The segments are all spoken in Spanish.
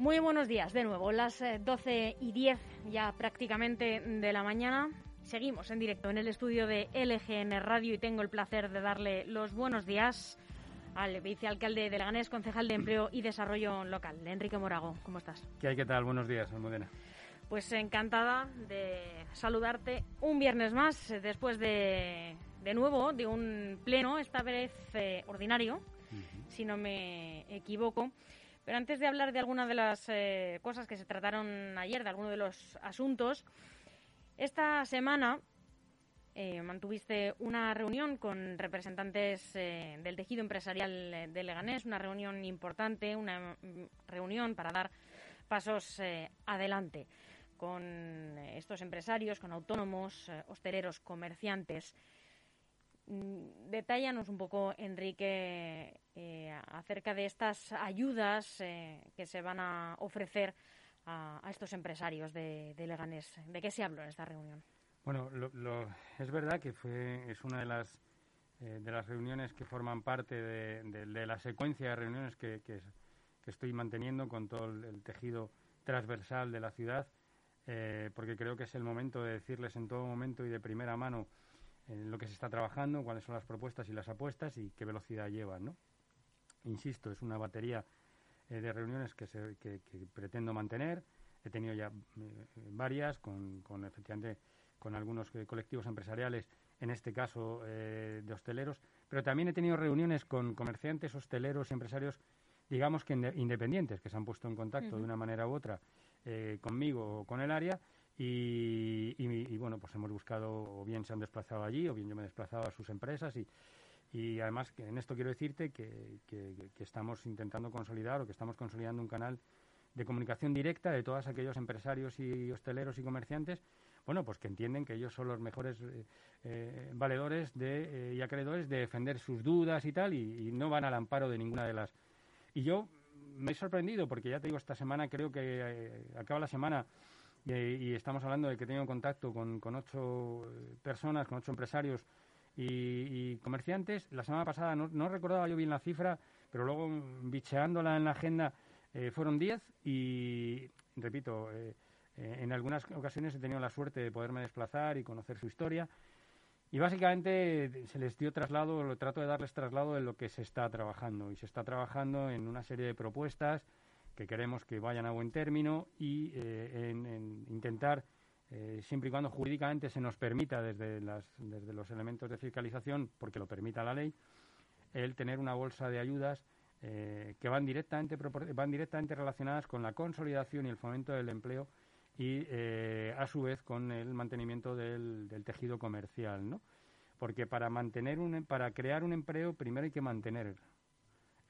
Muy buenos días de nuevo, las 12 eh, y 10 ya prácticamente de la mañana. Seguimos en directo en el estudio de LGN Radio y tengo el placer de darle los buenos días al vicealcalde de Leganés, concejal de Empleo y Desarrollo Local, Enrique Morago. ¿Cómo estás? ¿Qué hay? ¿Qué tal? Buenos días, Almudena. Pues encantada de saludarte un viernes más, eh, después de, de nuevo de un pleno, esta vez eh, ordinario, si no me equivoco. Pero antes de hablar de alguna de las eh, cosas que se trataron ayer, de alguno de los asuntos, esta semana eh, mantuviste una reunión con representantes eh, del tejido empresarial de Leganés, una reunión importante, una mm, reunión para dar pasos adelante con estos empresarios, con autónomos, hosteleros, comerciantes. Mm, detállanos un poco, Enrique, eh, acerca de estas ayudas eh, que se van a ofrecer a, estos empresarios de, Leganés. ¿De qué se habló en esta reunión? Bueno, es verdad que fue, es una de las, eh, de las reuniones que forman parte de, la secuencia de reuniones que, estoy manteniendo con todo el, tejido transversal de la ciudad, porque creo que es el momento de decirles en todo momento y de primera mano en lo que se está trabajando, cuáles son las propuestas y las apuestas y qué velocidad llevan, ¿no? Insisto, es una batería eh, de reuniones que, se, que, pretendo mantener. He tenido ya eh, varias con, con, efectivamente con algunos eh, colectivos empresariales, en este caso de hosteleros, pero también he tenido reuniones con comerciantes, hosteleros y empresarios, digamos que independientes, que se han puesto en contacto de una manera u otra conmigo o con el área y, bueno, pues hemos buscado, o bien se han desplazado allí, o bien yo me he desplazado a sus empresas y, y además que en esto quiero decirte que, que, estamos intentando consolidar o que estamos consolidando un canal de comunicación directa de todos aquellos empresarios y hosteleros y comerciantes, bueno, pues que entienden que ellos son los mejores eh, eh, valedores de, eh, y acreedores de defender sus dudas y tal, y, no van al amparo de ninguna de las. Y yo me he sorprendido, porque ya te digo, esta semana creo que acaba la semana y, estamos hablando de que he tenido contacto con, con ocho eh, personas, con ocho empresarios y, comerciantes. La semana pasada no, recordaba yo bien la cifra, pero luego mm, bicheándola en la agenda eh, fueron diez y, repito, eh, en algunas ocasiones he tenido la suerte de poderme desplazar y conocer su historia. Y básicamente se les dio traslado, lo trato de darles traslado de lo que se está trabajando. Y se está trabajando en una serie de propuestas que queremos que vayan a buen término y eh, en, intentar, eh, siempre y cuando jurídicamente se nos permita desde, desde los elementos de fiscalización, porque lo permita la ley, el tener una bolsa de ayudas eh, que van directamente, van directamente relacionadas con la consolidación y el fomento del empleo y a su vez con el mantenimiento del, del tejido comercial, ¿no? Porque para mantener un, para crear un empleo primero hay que mantener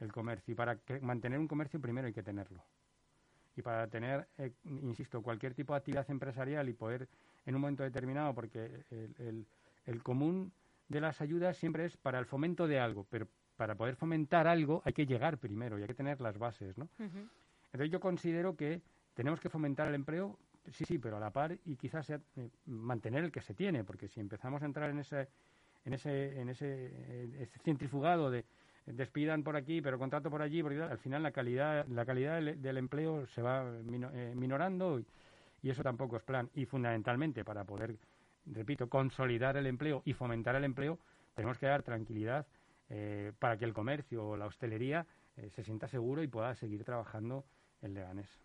el comercio. Y para mantener un comercio primero hay que tenerlo. Y para tener, eh, insisto, cualquier tipo de actividad empresarial y poder en un momento determinado, porque el, el, común de las ayudas siempre es para el fomento de algo, pero para poder fomentar algo hay que llegar primero y hay que tener las bases, ¿no? Entonces yo considero que tenemos que fomentar el empleo, sí, sí, pero a la par y quizás sea, eh, mantener el que se tiene, porque si empezamos a entrar en ese, en ese, en ese eh, centrifugado de despidan por aquí, pero contrato por allí, porque al final la calidad, la calidad del, empleo se va eh, minorando y, eso tampoco es plan. Y fundamentalmente para poder, repito, consolidar el empleo y fomentar el empleo, tenemos que dar tranquilidad eh, para que el comercio o la hostelería eh, se sienta seguro y pueda seguir trabajando en Leganés.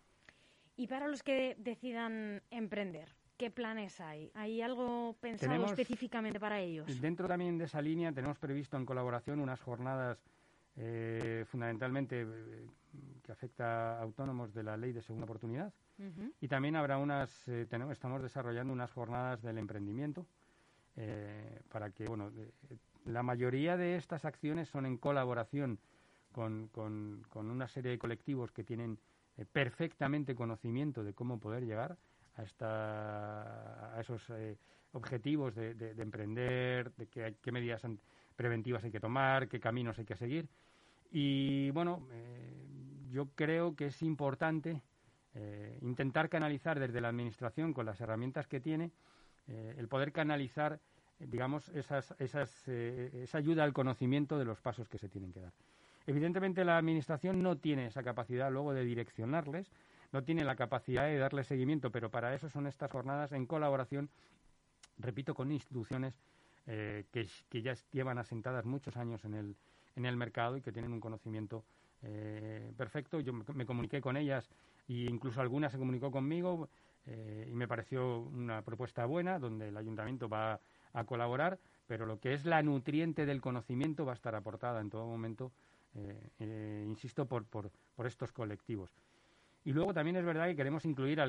Y para los que decidan emprender, ¿Qué planes hay? ¿Hay algo pensado específicamente para ellos? Dentro también de esa línea tenemos previsto en colaboración unas jornadas eh, fundamentalmente eh, que afecta a autónomos de la ley de segunda oportunidad y también habrá unas eh, tenemos, estamos desarrollando unas jornadas del emprendimiento para que bueno la mayoría de estas acciones son en colaboración con, con, con una serie de colectivos que tienen perfectamente conocimiento de cómo poder llegar a, esta, a esos eh, objetivos de, emprender, de qué, medidas preventivas hay que tomar, qué caminos hay que seguir. Y bueno, eh, yo creo que es importante eh, intentar canalizar desde la Administración, con las herramientas que tiene, el poder canalizar, digamos, esas, esas, esa ayuda al conocimiento de los pasos que se tienen que dar. Evidentemente la Administración no tiene esa capacidad luego de direccionarles, no tiene la capacidad de darle seguimiento, pero para eso son estas jornadas en colaboración, repito, con instituciones eh, que, que, ya llevan asentadas muchos años en el, en el mercado y que tienen un conocimiento eh, perfecto. Yo me, comuniqué con ellas e incluso alguna se comunicó conmigo eh, y me pareció una propuesta buena donde el ayuntamiento va a colaborar, pero lo que es la nutriente del conocimiento va a estar aportada en todo momento, eh, insisto, por, por, por, estos colectivos. Y luego también es verdad que queremos incluir,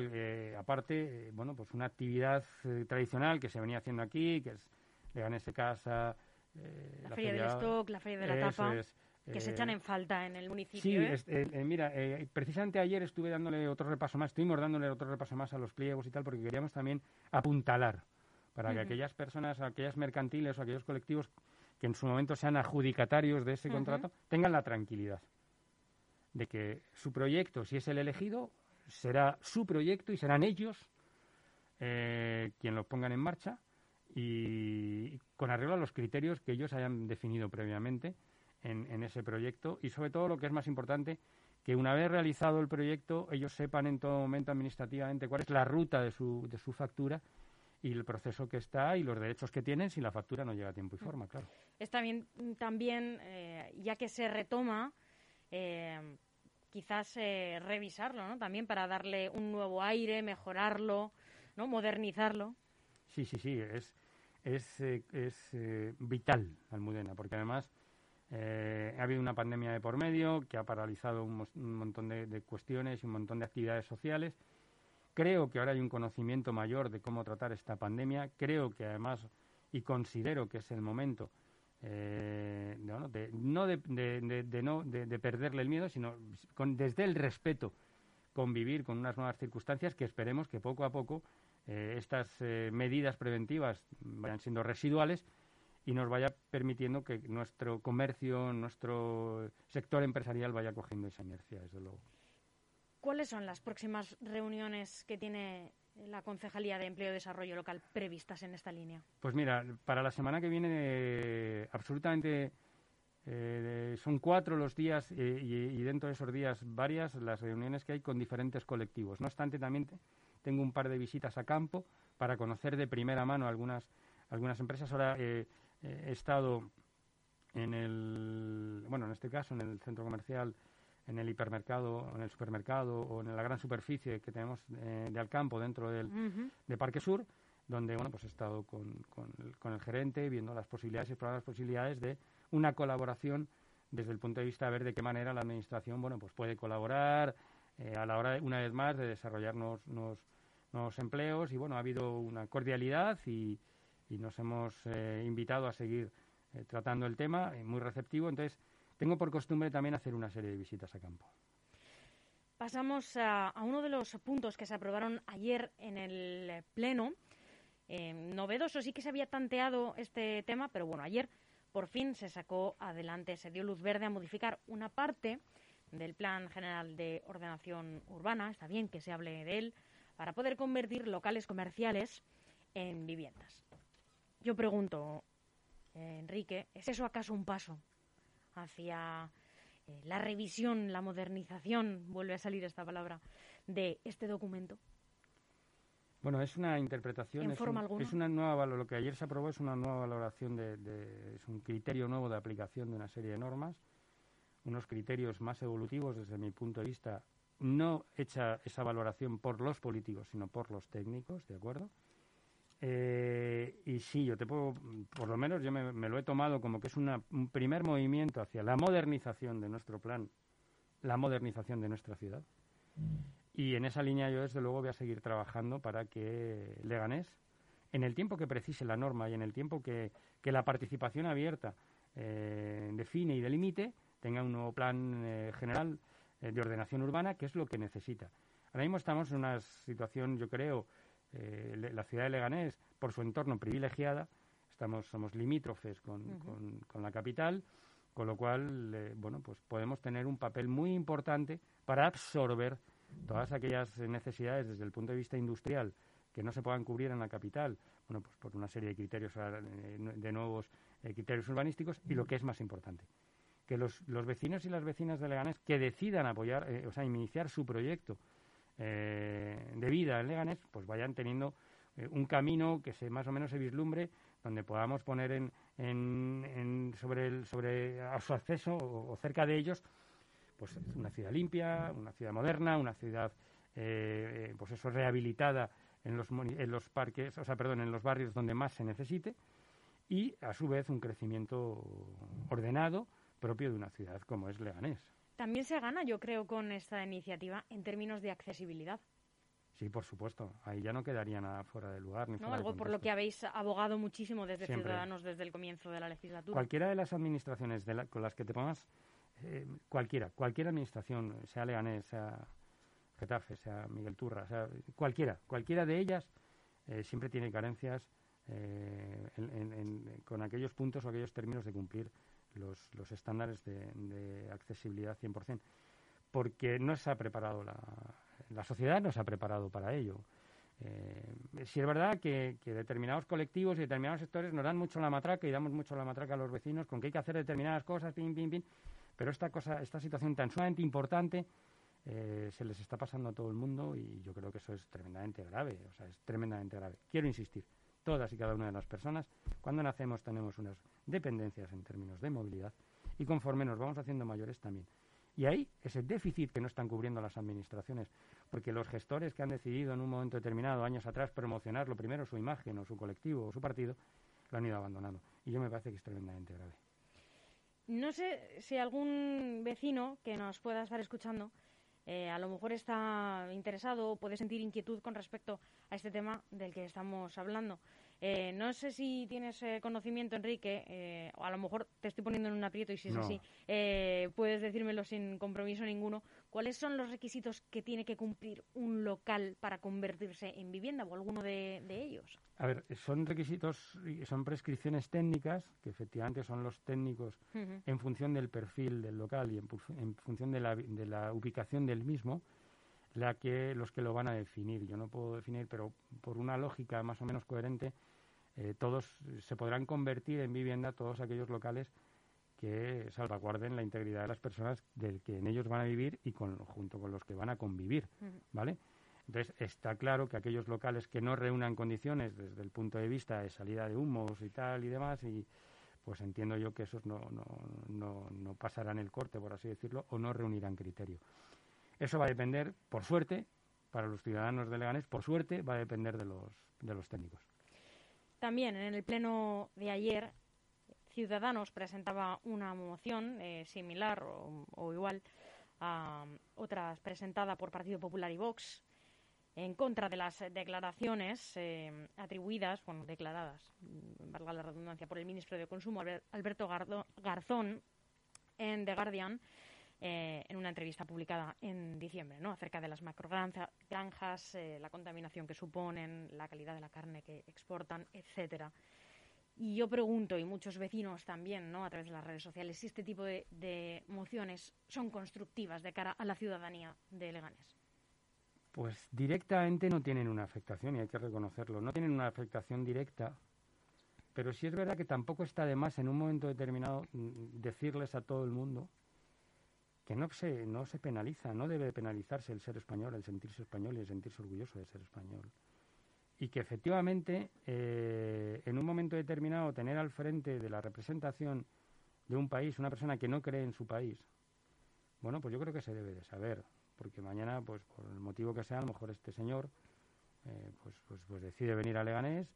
aparte, bueno, pues una actividad tradicional que se venía haciendo aquí, que es Leganés de Casa, la, Feria del Stock, la Feria de la Tapa que se echan eh, en falta en el municipio. Sí, ¿eh? Eh, eh, mira, precisamente ayer estuve dándole otro repaso más, estuvimos dándole otro repaso más a los pliegos y tal, porque queríamos también apuntalar para que aquellas personas, aquellas mercantiles o aquellos colectivos que en su momento sean adjudicatarios de ese contrato, tengan la tranquilidad de que su proyecto, si es el elegido, será su proyecto y serán ellos eh, quien lo pongan en marcha y con arreglo a los criterios que ellos hayan definido previamente en, ese proyecto y sobre todo lo que es más importante, que una vez realizado el proyecto ellos sepan en todo momento administrativamente cuál es la ruta de su, de su factura y el proceso que está y los derechos que tienen si la factura no llega a tiempo y forma, claro. Está bien también, eh, ya que se retoma, eh, quizás eh, revisarlo, ¿no? También para darle un nuevo aire, mejorarlo, ¿no? Modernizarlo. Sí, sí, sí, es, es, es vital Almudena, porque además eh, ha habido una pandemia de por medio que ha paralizado un, montón de, cuestiones y un montón de actividades sociales. Creo que ahora hay un conocimiento mayor de cómo tratar esta pandemia. Creo que además, y considero que es el momento, eh, de, no, de, no de, perderle el miedo, sino con, desde el respeto convivir con unas nuevas circunstancias que esperemos que poco a poco eh, estas medidas preventivas vayan siendo residuales y nos vaya permitiendo que nuestro comercio, nuestro sector empresarial vaya cogiendo esa inercia, desde luego. ¿Cuáles son las próximas reuniones que tiene la Concejalía de Empleo y Desarrollo Local previstas en esta línea? Pues mira, para la semana que viene eh, absolutamente eh, son cuatro los días eh, y, dentro de esos días varias las reuniones que hay con diferentes colectivos. No obstante, también tengo un par de visitas a campo para conocer de primera mano algunas, algunas empresas. Ahora he estado en el, bueno, en este caso en el centro comercial, en el hipermercado, en el supermercado o en la gran superficie que tenemos eh, de Alcampo dentro del, de Parque Sur, donde, bueno, pues he estado con, con, el gerente viendo las posibilidades y explorar las posibilidades de una colaboración desde el punto de vista de ver de qué manera la administración, bueno, pues puede colaborar eh, a la hora, una vez más, de desarrollar nuevos, nuevos empleos y, bueno, ha habido una cordialidad y, y nos hemos eh, invitado a seguir eh, tratando el tema, eh, muy receptivo. Entonces, tengo por costumbre también hacer una serie de visitas a campo. Pasamos a, uno de los puntos que se aprobaron ayer en el Pleno. novedoso, sí que se había tanteado este tema, pero bueno, ayer por fin se sacó adelante, se dio luz verde a modificar una parte del Plan General de Ordenación Urbana, está bien que se hable de él, para poder convertir locales comerciales en viviendas. Yo pregunto, eh, Enrique, ¿es eso acaso un paso hacia eh, la revisión, la modernización, vuelve a salir esta palabra, de este documento? Bueno, es una interpretación, ¿En es, forma es una nueva lo que ayer se aprobó es una nueva valoración de, es un criterio nuevo de aplicación de una serie de normas, unos criterios más evolutivos desde mi punto de vista, no hecha esa valoración por los políticos, sino por los técnicos, ¿de acuerdo? Eh, y sí, yo te puedo, por lo menos yo me, lo he tomado como que es un primer movimiento hacia la modernización de nuestro plan, la modernización de nuestra ciudad. Y en esa línea yo desde luego voy a seguir trabajando para que Leganés, en el tiempo que precise la norma y en el tiempo que, la participación abierta eh, define y delimite, tenga un nuevo plan eh, general de ordenación urbana, que es lo que necesita. Ahora mismo estamos en una situación, yo creo, eh, la ciudad de Leganés, por su entorno privilegiada, estamos, somos limítrofes con, con, la capital, con lo cual, eh, bueno, pues podemos tener un papel muy importante para absorber todas aquellas necesidades desde el punto de vista industrial que no se puedan cubrir en la capital, bueno, pues por una serie de criterios, eh, de nuevos criterios urbanísticos, y lo que es más importante, que los, los, vecinos y las vecinas de Leganés que decidan apoyar, o sea, iniciar su proyecto eh, de vida en Leganés, pues vayan teniendo eh, un camino que se más o menos se vislumbre, donde podamos poner en, en, sobre, el, sobre a su acceso o, cerca de ellos, pues una ciudad limpia, una ciudad moderna, una ciudad, eh, pues eso, rehabilitada en los, en los parques, o sea, perdón, en los barrios donde más se necesite y, a su vez, un crecimiento ordenado propio de una ciudad como es Leganés. También se gana, yo creo, con esta iniciativa en términos de accesibilidad. Sí, por supuesto. Ahí ya no quedaría nada fuera de lugar. Ni ¿No? Algo por lo que habéis abogado muchísimo desde Ciudadanos desde el comienzo de la legislatura. Cualquiera de las administraciones con las que te pongas, eh, cualquiera, cualquier administración, sea Leganés, sea Getafe, sea Miguel Turra, sea cualquiera, cualquiera de ellas eh, siempre tiene carencias eh, con aquellos puntos o aquellos términos de cumplir los, los estándares de, de accesibilidad 100%, porque no se ha preparado la, la sociedad no se ha preparado para ello. Eh, sí es verdad que, determinados colectivos y determinados sectores nos dan mucho la matraca y damos mucho la matraca a los vecinos con que hay que hacer determinadas cosas, pim, pim, pim, pero esta cosa, esta situación tan sumamente importante eh, se les está pasando a todo el mundo y yo creo que eso es tremendamente grave, o sea, es tremendamente grave. Quiero insistir, todas y cada una de las personas, cuando nacemos tenemos unas dependencias en términos de movilidad y conforme nos vamos haciendo mayores también. Y ahí ese déficit que no están cubriendo las administraciones, porque los gestores que han decidido en un momento determinado, años atrás, promocionar lo primero su imagen o su colectivo o su partido, lo han ido abandonando. Y yo me parece que es tremendamente grave. No sé si algún vecino que nos pueda estar escuchando eh, a lo mejor está interesado o puede sentir inquietud con respecto a este tema del que estamos hablando. Eh, no sé si tienes eh, conocimiento, Enrique, eh, o a lo mejor te estoy poniendo en un aprieto y si es así, puedes decírmelo sin compromiso ninguno. ¿Cuáles son los requisitos que tiene que cumplir un local para convertirse en vivienda o alguno de, ellos? A ver, son requisitos, son prescripciones técnicas, que efectivamente son los técnicos en función del perfil del local y en, función de la, de la ubicación del mismo la que los que lo van a definir. Yo no puedo definir, pero por una lógica más o menos coherente, eh, todos se podrán convertir en vivienda todos aquellos locales que salvaguarden la integridad de las personas del que en ellos van a vivir y con, junto con los que van a convivir, ¿vale? Entonces, está claro que aquellos locales que no reúnan condiciones desde el punto de vista de salida de humos y tal y demás, y pues entiendo yo que esos no, no, no, no pasarán el corte, por así decirlo, o no reunirán criterio. Eso va a depender, por suerte, para los ciudadanos de Leganés, por suerte, va a depender de los, de los técnicos. También en el pleno de ayer, Ciudadanos presentaba una moción eh, similar o, igual a otras presentada por Partido Popular y Vox en contra de las declaraciones eh, atribuidas, bueno, declaradas, mm, valga la redundancia, por el ministro de Consumo, Alberto Garzón, en The Guardian, eh, en una entrevista publicada en diciembre, ¿no? acerca de las macrogranjas, la contaminación que suponen, la calidad de la carne que exportan, etcétera. Y yo pregunto, y muchos vecinos también, ¿no? a través de las redes sociales, si este tipo de, mociones son constructivas de cara a la ciudadanía de Leganés. Pues directamente no tienen una afectación, y hay que reconocerlo. No tienen una afectación directa, pero sí es verdad que tampoco está de más en un momento determinado mm, decirles a todo el mundo que no se, no se penaliza, no debe penalizarse el ser español, el sentirse español y el sentirse orgulloso de ser español. Y que efectivamente, eh, en un momento determinado, tener al frente de la representación de un país una persona que no cree en su país, bueno, pues yo creo que se debe de saber, porque mañana, pues por el motivo que sea, a lo mejor este señor eh, pues, pues, pues decide venir a Leganés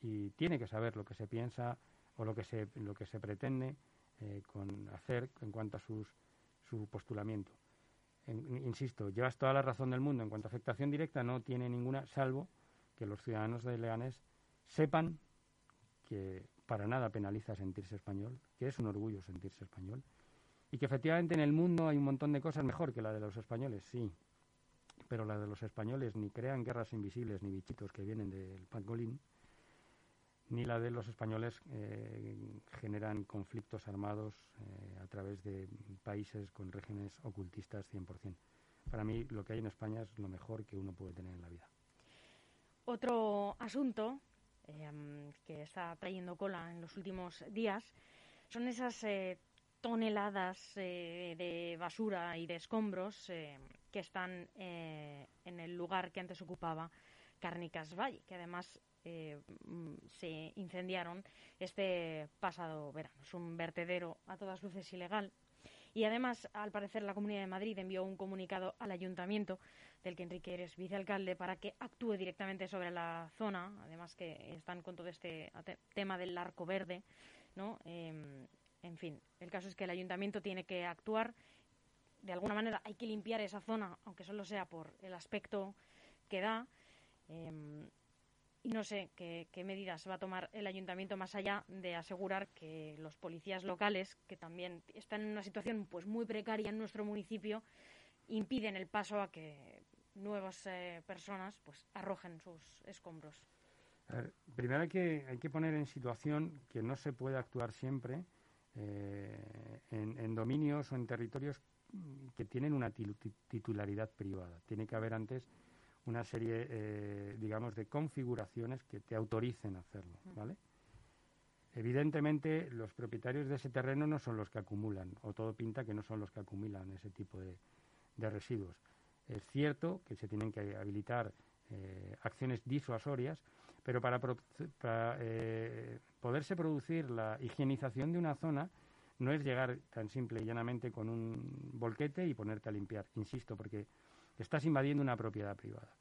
y tiene que saber lo que se piensa o lo que se, lo que se pretende eh, con hacer en cuanto a sus su postulamiento. insisto, llevas toda la razón del mundo en cuanto a afectación directa, no tiene ninguna, salvo que los ciudadanos de Leganés sepan que para nada penaliza sentirse español, que es un orgullo sentirse español, y que efectivamente en el mundo hay un montón de cosas mejor que la de los españoles, sí, pero la de los españoles ni crean guerras invisibles ni bichitos que vienen del pangolín, ni la de los españoles eh, generan conflictos armados eh, a través de países con regímenes ocultistas 100%. Para mí lo que hay en España es lo mejor que uno puede tener en la vida. Otro asunto em, que está trayendo cola en los últimos días son esas eh, toneladas de basura y de escombros que están eh, en el lugar que antes ocupaba Cárnicas Valle, que además eh, se incendiaron este pasado verano. Es un vertedero a todas luces ilegal. Y además, al parecer, la Comunidad de Madrid envió un comunicado al ayuntamiento, del que Enrique eres vicealcalde, para que actúe directamente sobre la zona. Además, que están con todo este tema del arco verde. ¿no? Em, en fin, el caso es que el ayuntamiento tiene que actuar. De alguna manera hay que limpiar esa zona, aunque solo sea por el aspecto que da. Em, y no sé qué, medidas va a tomar el ayuntamiento más allá de asegurar que los policías locales, que también están en una situación pues muy precaria en nuestro municipio, impiden el paso a que nuevas eh, personas pues arrojen sus escombros. primero hay que, hay que poner en situación que no se puede actuar siempre eh, en, dominios o en territorios que tienen una titularidad privada. Tiene que haber antes una serie, eh, digamos, de configuraciones que te autoricen a hacerlo, ¿vale? Evidentemente, los propietarios de ese terreno no son los que acumulan, o todo pinta que no son los que acumulan ese tipo de, residuos. Es cierto que se tienen que habilitar eh, acciones disuasorias, pero para, eh, poderse producir la higienización de una zona no es llegar tan simple y llanamente con un volquete y ponerte a limpiar, insisto, porque estás invadiendo una propiedad privada.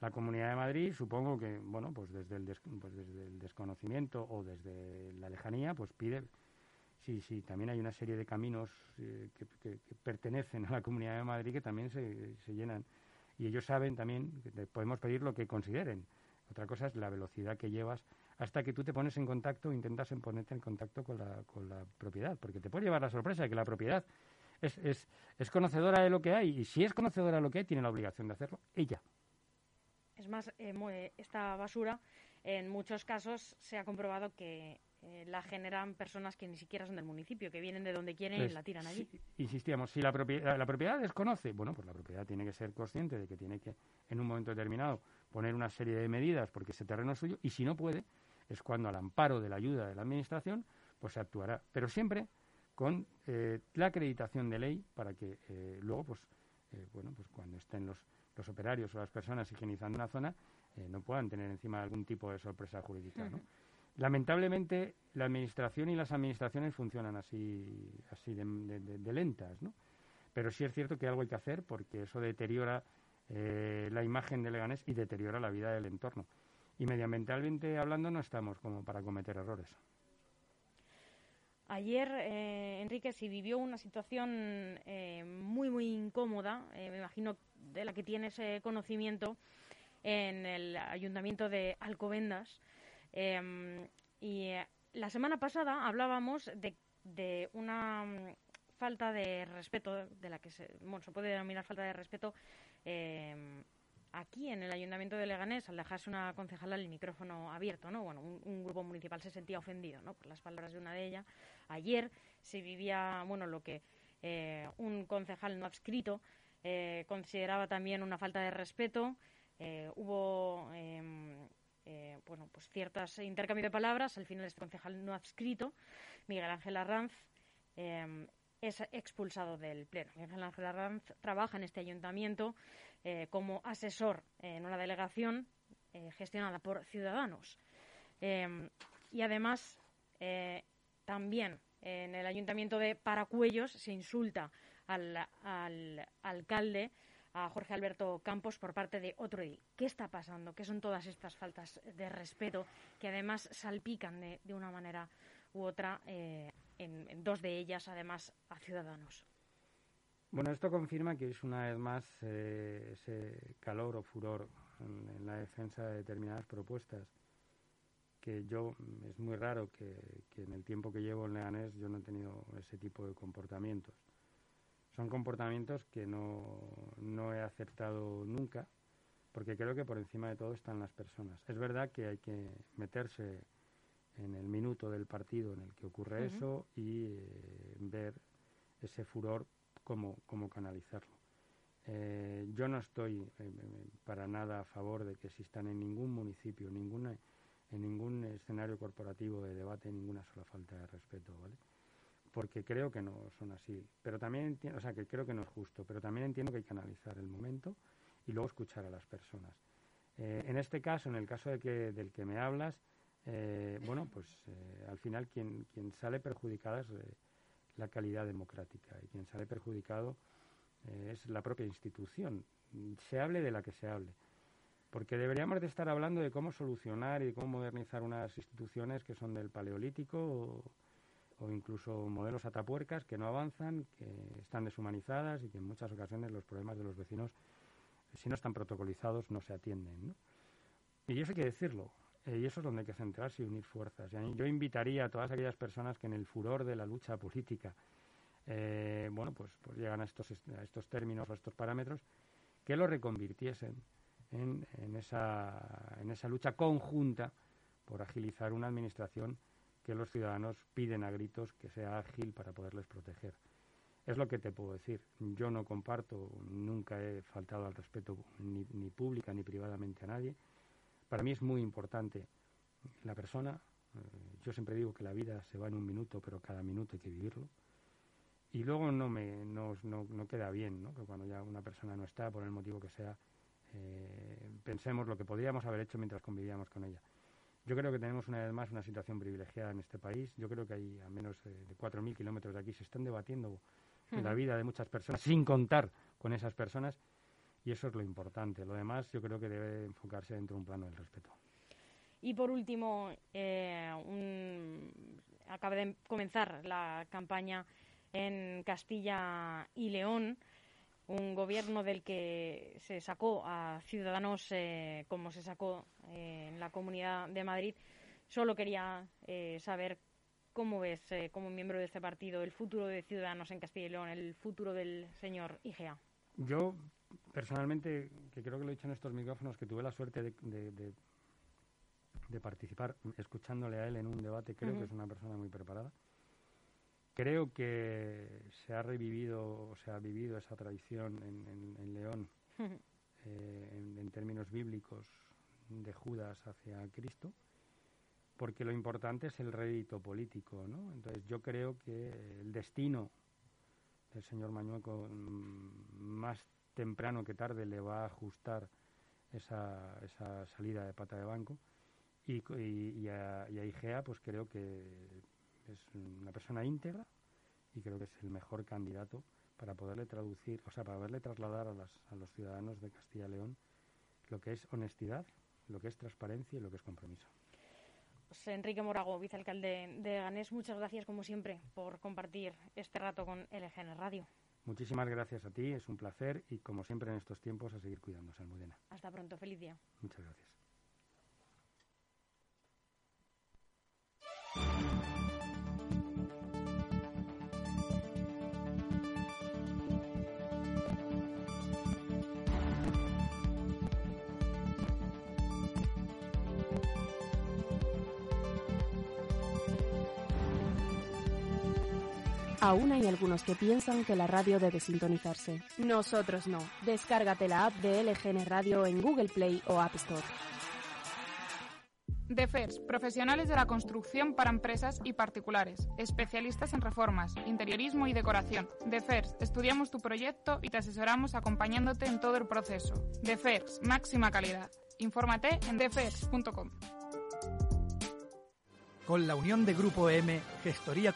La Comunidad de Madrid, supongo que, bueno, pues desde el, pues desde el desconocimiento o desde la lejanía, pues pide, sí, sí, también hay una serie de caminos eh, que, pertenecen a la Comunidad de Madrid que también se, se llenan. Y ellos saben también que podemos pedir lo que consideren. Otra cosa es la velocidad que llevas hasta que tú te pones en contacto, intentas ponerte en contacto con la, con la propiedad, porque te puede llevar la sorpresa de que la propiedad es, es, es conocedora de lo que hay y si es conocedora de lo que hay, tiene la obligación de hacerlo ella. Es más, eh, esta basura en muchos casos se ha comprobado que eh, la generan personas que ni siquiera son del municipio, que vienen de donde quieren y la tiran allí. insistíamos, si la, propiedad, la propiedad desconoce, bueno, pues la propiedad tiene que ser consciente de que tiene que, en un momento determinado, poner una serie de medidas porque ese terreno es suyo y si no puede, es cuando al amparo de la ayuda de la Administración, pues se actuará. Pero siempre con eh, la acreditación de ley para que eh, luego, pues, eh, bueno, pues cuando estén los, los operarios o las personas higienizando una zona, no puedan tener encima algún tipo de sorpresa jurídica, ¿no? Lamentablemente, la administración y las administraciones funcionan así, así de, lentas, ¿no? Pero sí es cierto que algo hay que hacer porque eso deteriora la imagen de Leganés y deteriora la vida del entorno. Y medioambientalmente hablando no estamos como para cometer errores. Ayer, eh, Enrique, se vivió una situación eh, muy, muy incómoda, eh, me imagino de la que tienes conocimiento, en el ayuntamiento de Alcobendas. Em, y la semana pasada hablábamos de, una mm, falta de respeto, de la que se, bueno, se puede denominar falta de respeto em, aquí en el Ayuntamiento de Leganés, al dejarse una concejala el micrófono abierto, ¿no? Bueno, un, grupo municipal se sentía ofendido, ¿no? Por las palabras de una de ellas. Ayer se vivía, bueno, lo que eh, un concejal no adscrito eh, consideraba también una falta de respeto. Eh, hubo, em, bueno, pues ciertos intercambios de palabras. Al final este concejal no adscrito, Miguel Ángel Arranz, em, es expulsado del Pleno. Miguel Ángel Arranz trabaja en este ayuntamiento eh, como asesor en una delegación eh, gestionada por Ciudadanos. Em, y además, eh, también en el ayuntamiento de Paracuellos se insulta al, alcalde, a Jorge Alberto Campos, por parte de otro edil. ¿Qué está pasando? ¿Qué son todas estas faltas de respeto que además salpican de, una manera u otra, en dos de ellas, además, a Ciudadanos? Bueno, esto confirma que es una vez más eh, ese calor o furor en, la defensa de determinadas propuestas que yo es muy raro que, en el tiempo que llevo en Leganés yo no he tenido ese tipo de comportamientos. Son comportamientos que no, no he aceptado nunca porque creo que por encima de todo están las personas. Es verdad que hay que meterse en el minuto del partido en el que ocurre eso y eh, ver ese furor cómo, cómo canalizarlo. Eh, yo no estoy eh, eh, para nada a favor de que existan en ningún municipio, ninguna, en ningún escenario corporativo de debate, ninguna sola falta de respeto, ¿vale? Porque creo que no son así. Pero también o sea, que creo que no es justo, pero también entiendo que hay que analizar el momento y luego escuchar a las personas. Eh, en este caso, en el caso de que, del que me hablas, eh, bueno, pues eh, al final quien, quien sale perjudicada es la calidad democrática y quien sale perjudicado es la propia institución, se hable de la que se hable. Porque deberíamos de estar hablando de cómo solucionar y cómo modernizar unas instituciones que son del Paleolítico o, o incluso modelos atapuercas que no avanzan, que están deshumanizadas y que en muchas ocasiones los problemas de los vecinos si no están protocolizados, no se atienden. Y eso hay que decirlo. Eh, y eso es donde hay que centrarse y unir fuerzas. yo invitaría a todas aquellas personas que en el furor de la lucha política, eh, bueno, pues, pues, llegan a estos, a estos términos o a estos parámetros, que lo reconvirtiesen en, en, esa, en esa lucha conjunta por agilizar una administración que los ciudadanos piden a gritos que sea ágil para poderles proteger. Es lo que te puedo decir. Yo no comparto, nunca he faltado al respeto ni, pública ni privadamente a nadie. Para mí es muy importante la persona. Eh, yo siempre digo que la vida se va en un minuto, pero cada minuto hay que vivirlo. Y luego no me no, no, queda bien, ¿no? que cuando ya una persona no está, por el motivo que sea, eh, pensemos lo que podríamos haber hecho mientras convivíamos con ella. Yo creo que tenemos una vez más una situación privilegiada en este país. Yo creo que hay a menos de 4.000 kilómetros de aquí se están debatiendo en la vida de muchas personas, sin contar con esas personas, y eso es lo importante. Lo demás yo creo que debe enfocarse dentro de un plano del respeto. Y por último, eh, acaba de comenzar la campaña en Castilla y León, un gobierno del que se sacó a ciudadanos eh, como se sacó eh, en la Comunidad de Madrid. Solo quería saber ¿Cómo ves, eh, como miembro de este partido, el futuro de Ciudadanos en Castilla y León, el futuro del señor Igea? Yo, personalmente, que creo que lo he dicho en estos micrófonos, que tuve la suerte de, de, participar escuchándole a él en un debate, creo que es una persona muy preparada. Creo que se ha revivido, o se ha vivido esa tradición en, León, eh, en términos bíblicos, de Judas hacia Cristo porque lo importante es el rédito político, ¿no? Entonces yo creo que el destino del señor Mañueco mm, más temprano que tarde le va a ajustar esa, esa salida de pata de banco y, y, a, Igea pues creo que es una persona íntegra y creo que es el mejor candidato para poderle traducir, o sea, para poderle trasladar a, a los ciudadanos de Castilla y León lo que es honestidad, lo que es transparencia y lo que es compromiso. Pues, Enrique Morago, vicealcalde de Ganés, muchas gracias como siempre por compartir este rato con LGN Radio. Muchísimas gracias a ti, es un placer y como siempre en estos tiempos a seguir cuidándose, Almudena. Hasta pronto, feliz día. Muchas gracias. Aún hay algunos que piensan que la radio debe sintonizarse. Nosotros no. Descárgate la app de LGN Radio en Google Play o App Store. DEFERS, profesionales de la construcción para empresas y particulares, especialistas en reformas, interiorismo y decoración. DEFERS, estudiamos tu proyecto y te asesoramos acompañándote en todo el proceso. DEFERS, máxima calidad. Infórmate en defers.com. Con la unión de Grupo M, Gestoría